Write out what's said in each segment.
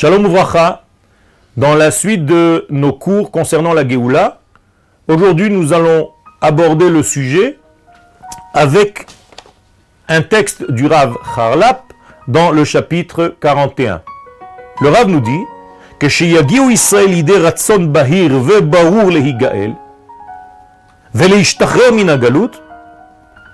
Shalom Ouvracha, dans la suite de nos cours concernant la Géoula, aujourd'hui nous allons aborder le sujet avec un texte du Rav Harlap dans le chapitre 41. Le Rav nous dit que כשיגיעו ישראל לידי רצון בהיר וברור להיגאל ולהשתחרר מן הגלות,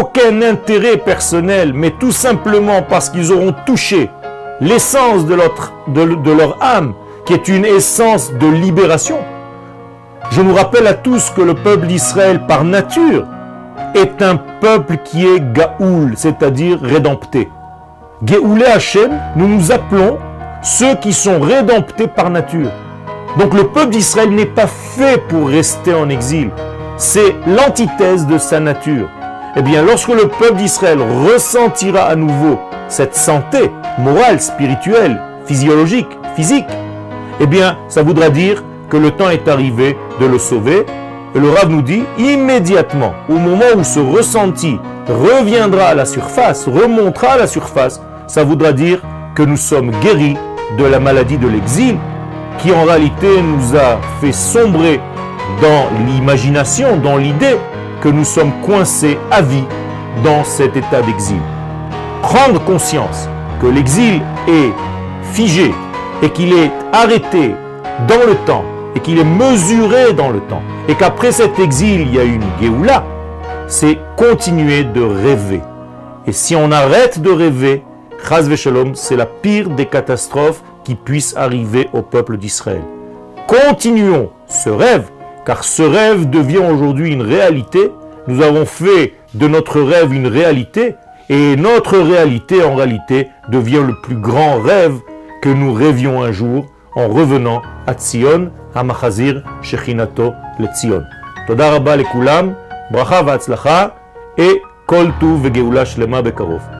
aucun intérêt personnel, mais tout simplement parce qu'ils auront touché l'essence de, leur âme, qui est une essence de libération. Je nous rappelle à tous que le peuple d'Israël, par nature, est un peuple qui est Gaoul, c'est-à-dire rédempté. Géoulé Hachem, nous nous appelons ceux qui sont rédemptés par nature. Donc le peuple d'Israël n'est pas fait pour rester en exil. C'est l'antithèse de sa nature. Eh bien, lorsque le peuple d'Israël ressentira à nouveau cette santé morale, spirituelle, physiologique, physique, eh bien, ça voudra dire que le temps est arrivé de le sauver. Et le Rav nous dit, immédiatement, au moment où ce ressenti reviendra à la surface, remontera à la surface, ça voudra dire que nous sommes guéris de la maladie de l'exil, qui en réalité nous a fait sombrer dans l'imagination, dans l'idée que nous sommes coincés à vie dans cet état d'exil. Prendre conscience que l'exil est figé et qu'il est arrêté dans le temps et qu'il est mesuré dans le temps et qu'après cet exil il y a une Géoula, c'est continuer de rêver. Et si on arrête de rêver, Shalom, c'est la pire des catastrophes qui puissent arriver au peuple d'Israël. Continuons ce rêve car ce rêve devient aujourd'hui une réalité. Nous avons fait de notre rêve une réalité, et notre réalité en réalité devient le plus grand rêve que nous rêvions un jour en revenant à Tzion, à Machazir, Shechinato, le Tzion. Et shlema bekarov.